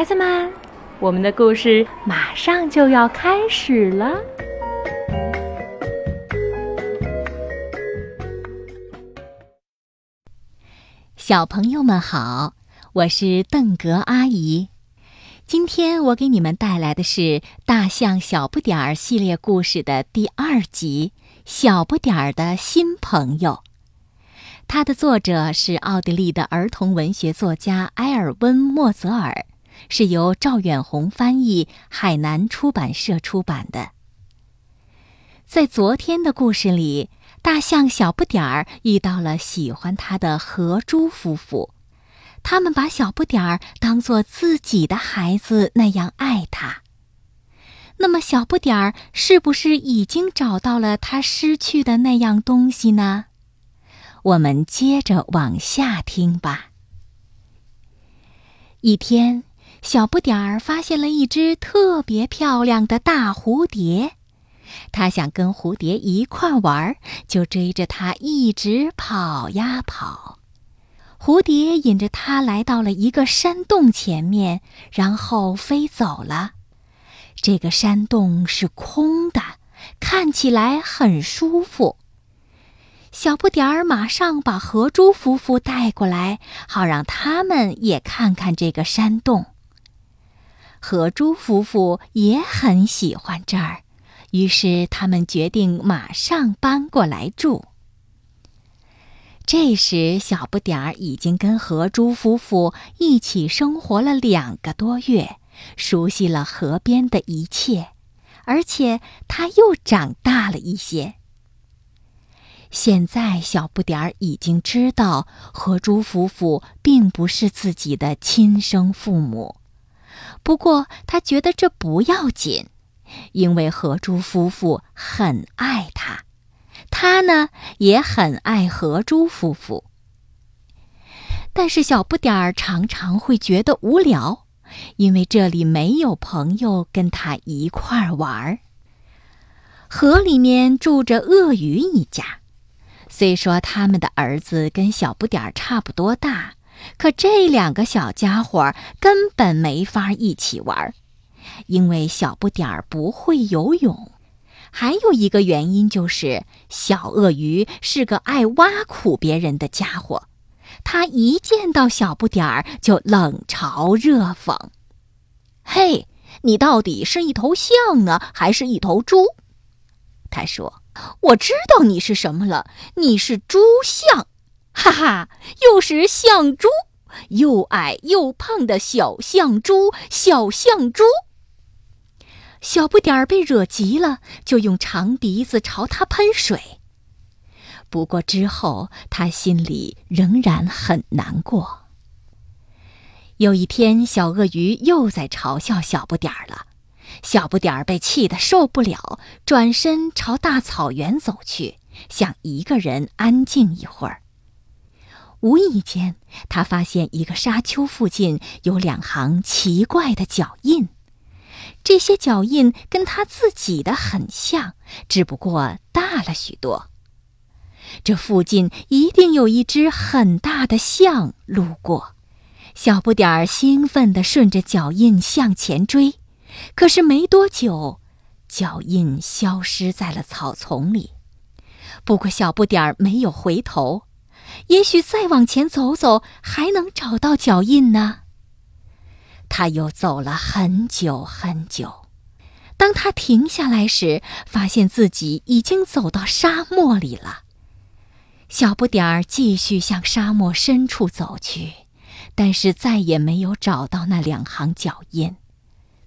孩子们，我们的故事马上就要开始了。小朋友们好，我是邓格阿姨。今天我给你们带来的是《大象小不点儿》系列故事的第二集《小不点儿的新朋友》。它的作者是奥地利的儿童文学作家埃尔温·莫泽尔，是由赵远红翻译，海南出版社出版的。在昨天的故事里，大象小不点儿遇到了喜欢他的河猪夫妇，他们把小不点儿当做自己的孩子那样爱他。那么，小不点儿是不是已经找到了他失去的那样东西呢？我们接着往下听吧。一天，小不点儿发现了一只特别漂亮的大蝴蝶，他想跟蝴蝶一块玩，就追着它一直跑呀跑。蝴蝶引着它来到了一个山洞前面，然后飞走了。这个山洞是空的，看起来很舒服。小不点儿马上把河猪夫妇带过来，好让他们也看看这个山洞。河猪夫妇也很喜欢这儿，于是他们决定马上搬过来住。这时，小不点儿已经跟河猪夫妇一起生活了两个多月，熟悉了河边的一切，而且他又长大了一些。现在，小不点儿已经知道河猪夫妇并不是自己的亲生父母。不过，他觉得这不要紧，因为河猪夫妇很爱他，他呢也很爱河猪夫妇。但是，小不点儿常常会觉得无聊，因为这里没有朋友跟他一块儿玩儿。河里面住着鳄鱼一家。虽说他们的儿子跟小不点儿差不多大，可这两个小家伙根本没法一起玩，因为小不点儿不会游泳。还有一个原因就是，小鳄鱼是个爱挖苦别人的家伙，他一见到小不点儿就冷嘲热讽：“嘿，你到底是一头象呢，还是一头猪？”他说。我知道你是什么了，你是猪象，哈哈，又是象猪，又矮又胖的小象猪，小象猪。小不点儿被惹急了，就用长鼻子朝他喷水。不过之后，他心里仍然很难过。有一天，小鳄鱼又在嘲笑小不点儿了。小不点儿被气得受不了，转身朝大草原走去，想一个人安静一会儿。无意间，他发现一个沙丘附近有两行奇怪的脚印，这些脚印跟他自己的很像，只不过大了许多。这附近一定有一只很大的象路过，小不点儿兴奋地顺着脚印向前追。可是没多久，脚印消失在了草丛里。不过小不点儿没有回头，也许再往前走走，还能找到脚印呢。他又走了很久很久，当他停下来时，发现自己已经走到沙漠里了。小不点儿继续向沙漠深处走去，但是再也没有找到那两行脚印。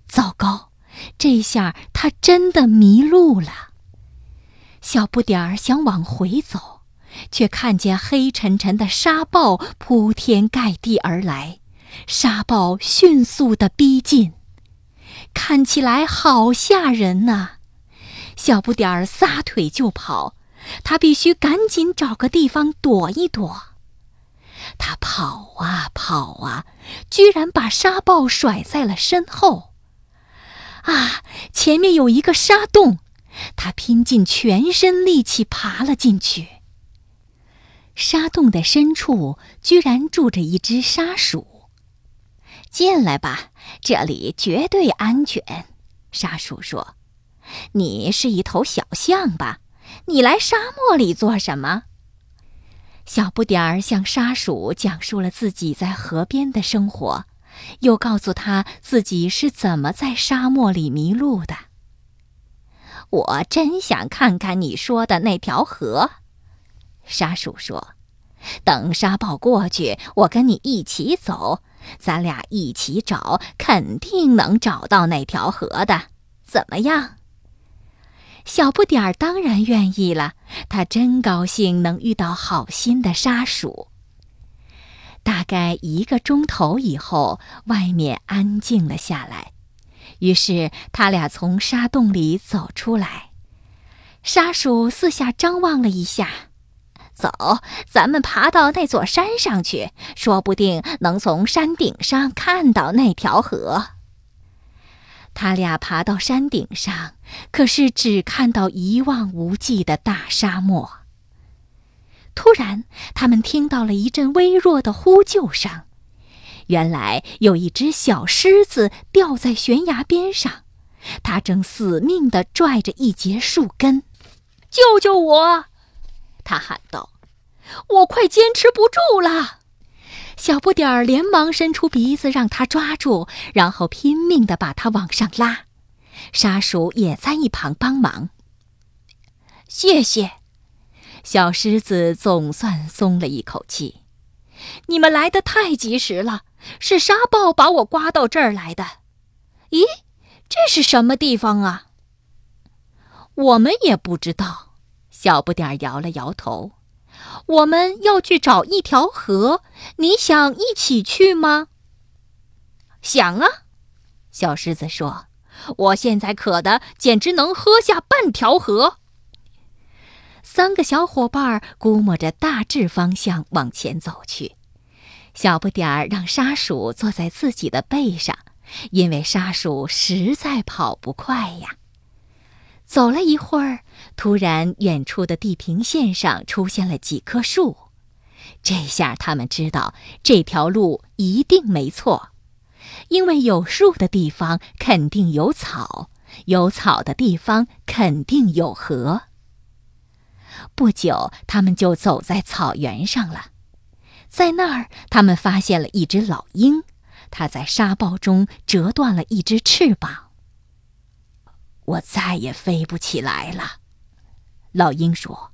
糟糕，这下他真的迷路了。小不点儿想往回走，却看见黑沉沉的沙暴铺天盖地而来，沙暴迅速的逼近，看起来好吓人呐！小不点儿撒腿就跑，他必须赶紧找个地方躲一躲。他跑啊跑啊，居然把沙暴甩在了身后。啊！前面有一个沙洞，他拼尽全身力气爬了进去。沙洞的深处居然住着一只沙鼠。进来吧，这里绝对安全。”沙鼠说：“你是一头小象吧？你来沙漠里做什么？”小不点儿向沙鼠讲述了自己在河边的生活，又告诉他自己是怎么在沙漠里迷路的。我真想看看你说的那条河，沙鼠说：“等沙暴过去，我跟你一起走，咱俩一起找，肯定能找到那条河的。怎么样？”小不点儿当然愿意了，他真高兴能遇到好心的沙鼠。大概一个钟头以后，外面安静了下来，于是他俩从沙洞里走出来。沙鼠四下张望了一下，走，咱们爬到那座山上去，说不定能从山顶上看到那条河。他俩爬到山顶上，可是只看到一望无际的大沙漠。突然，他们听到了一阵微弱的呼救声，原来有一只小狮子掉在悬崖边上，它正死命地拽着一截树根。“救救我！”他喊道，“我快坚持不住了。”小不点儿连忙伸出鼻子让他抓住，然后拼命的把它往上拉。沙鼠也在一旁帮忙。谢谢，小狮子总算松了一口气。你们来的太及时了，是沙暴把我刮到这儿来的。咦，这是什么地方啊？我们也不知道。小不点儿摇了摇头。我们要去找一条河，你想一起去吗？想啊，小狮子说：“我现在渴的简直能喝下半条河。”三个小伙伴估摸着大致方向往前走去。小不点儿让沙鼠坐在自己的背上，因为沙鼠实在跑不快呀。走了一会儿，突然，远处的地平线上出现了几棵树。这下他们知道这条路一定没错，因为有树的地方肯定有草，有草的地方肯定有河。不久，他们就走在草原上了。在那儿，他们发现了一只老鹰，它在沙暴中折断了一只翅膀。我再也飞不起来了，老鹰说：“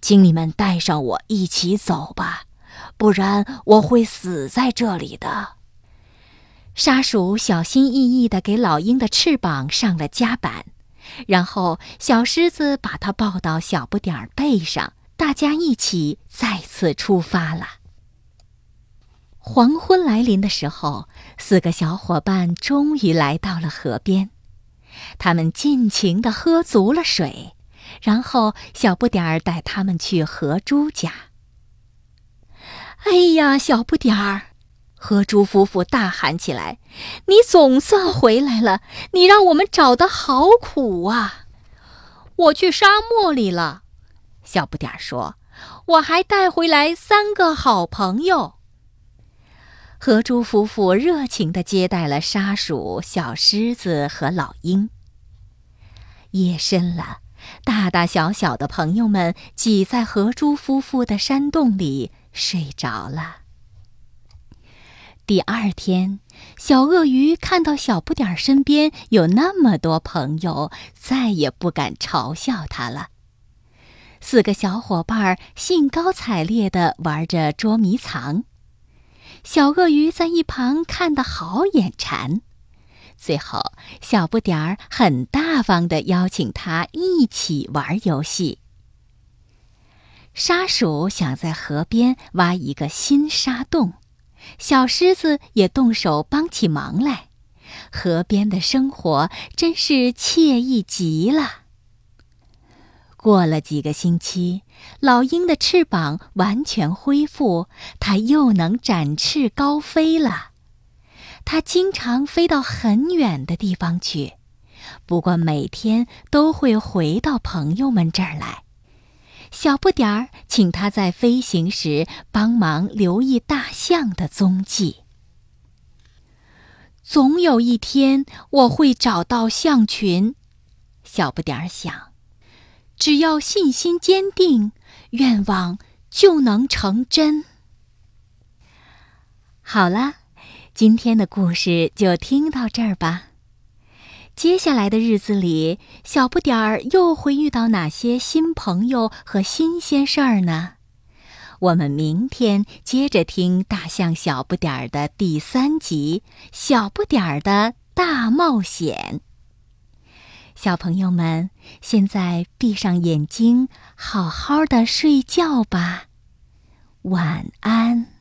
请你们带上我一起走吧，不然我会死在这里的。”沙鼠小心翼翼地给老鹰的翅膀上了夹板，然后小狮子把它抱到小不点儿背上，大家一起再次出发了。黄昏来临的时候，四个小伙伴终于来到了河边。他们尽情地喝足了水，然后小不点儿带他们去河猪家。哎呀，小不点儿！河猪夫妇大喊起来：“你总算回来了！你让我们找的好苦啊！”我去沙漠里了，小不点儿说：“我还带回来三个好朋友。”河猪夫妇热情地接待了沙鼠、小狮子和老鹰。夜深了，大大小小的朋友们挤在河猪夫妇的山洞里睡着了。第二天，小鳄鱼看到小不点儿身边有那么多朋友，再也不敢嘲笑他了。四个小伙伴兴高采烈地玩着捉迷藏。小鳄鱼在一旁看得好眼馋，最后小不点儿很大方地邀请他一起玩游戏。沙鼠想在河边挖一个新沙洞，小狮子也动手帮起忙来，河边的生活真是惬意极了。过了几个星期，老鹰的翅膀完全恢复，它又能展翅高飞了。它经常飞到很远的地方去，不过每天都会回到朋友们这儿来。小不点儿请他在飞行时帮忙留意大象的踪迹。总有一天我会找到象群。小不点儿想，只要信心坚定，愿望就能成真。好了，今天的故事就听到这儿吧。接下来的日子里，小不点儿又会遇到哪些新朋友和新鲜事儿呢？我们明天接着听《大象小不点儿》的第三集《小不点儿的大冒险》。小朋友们，现在闭上眼睛，好好的睡觉吧，晚安。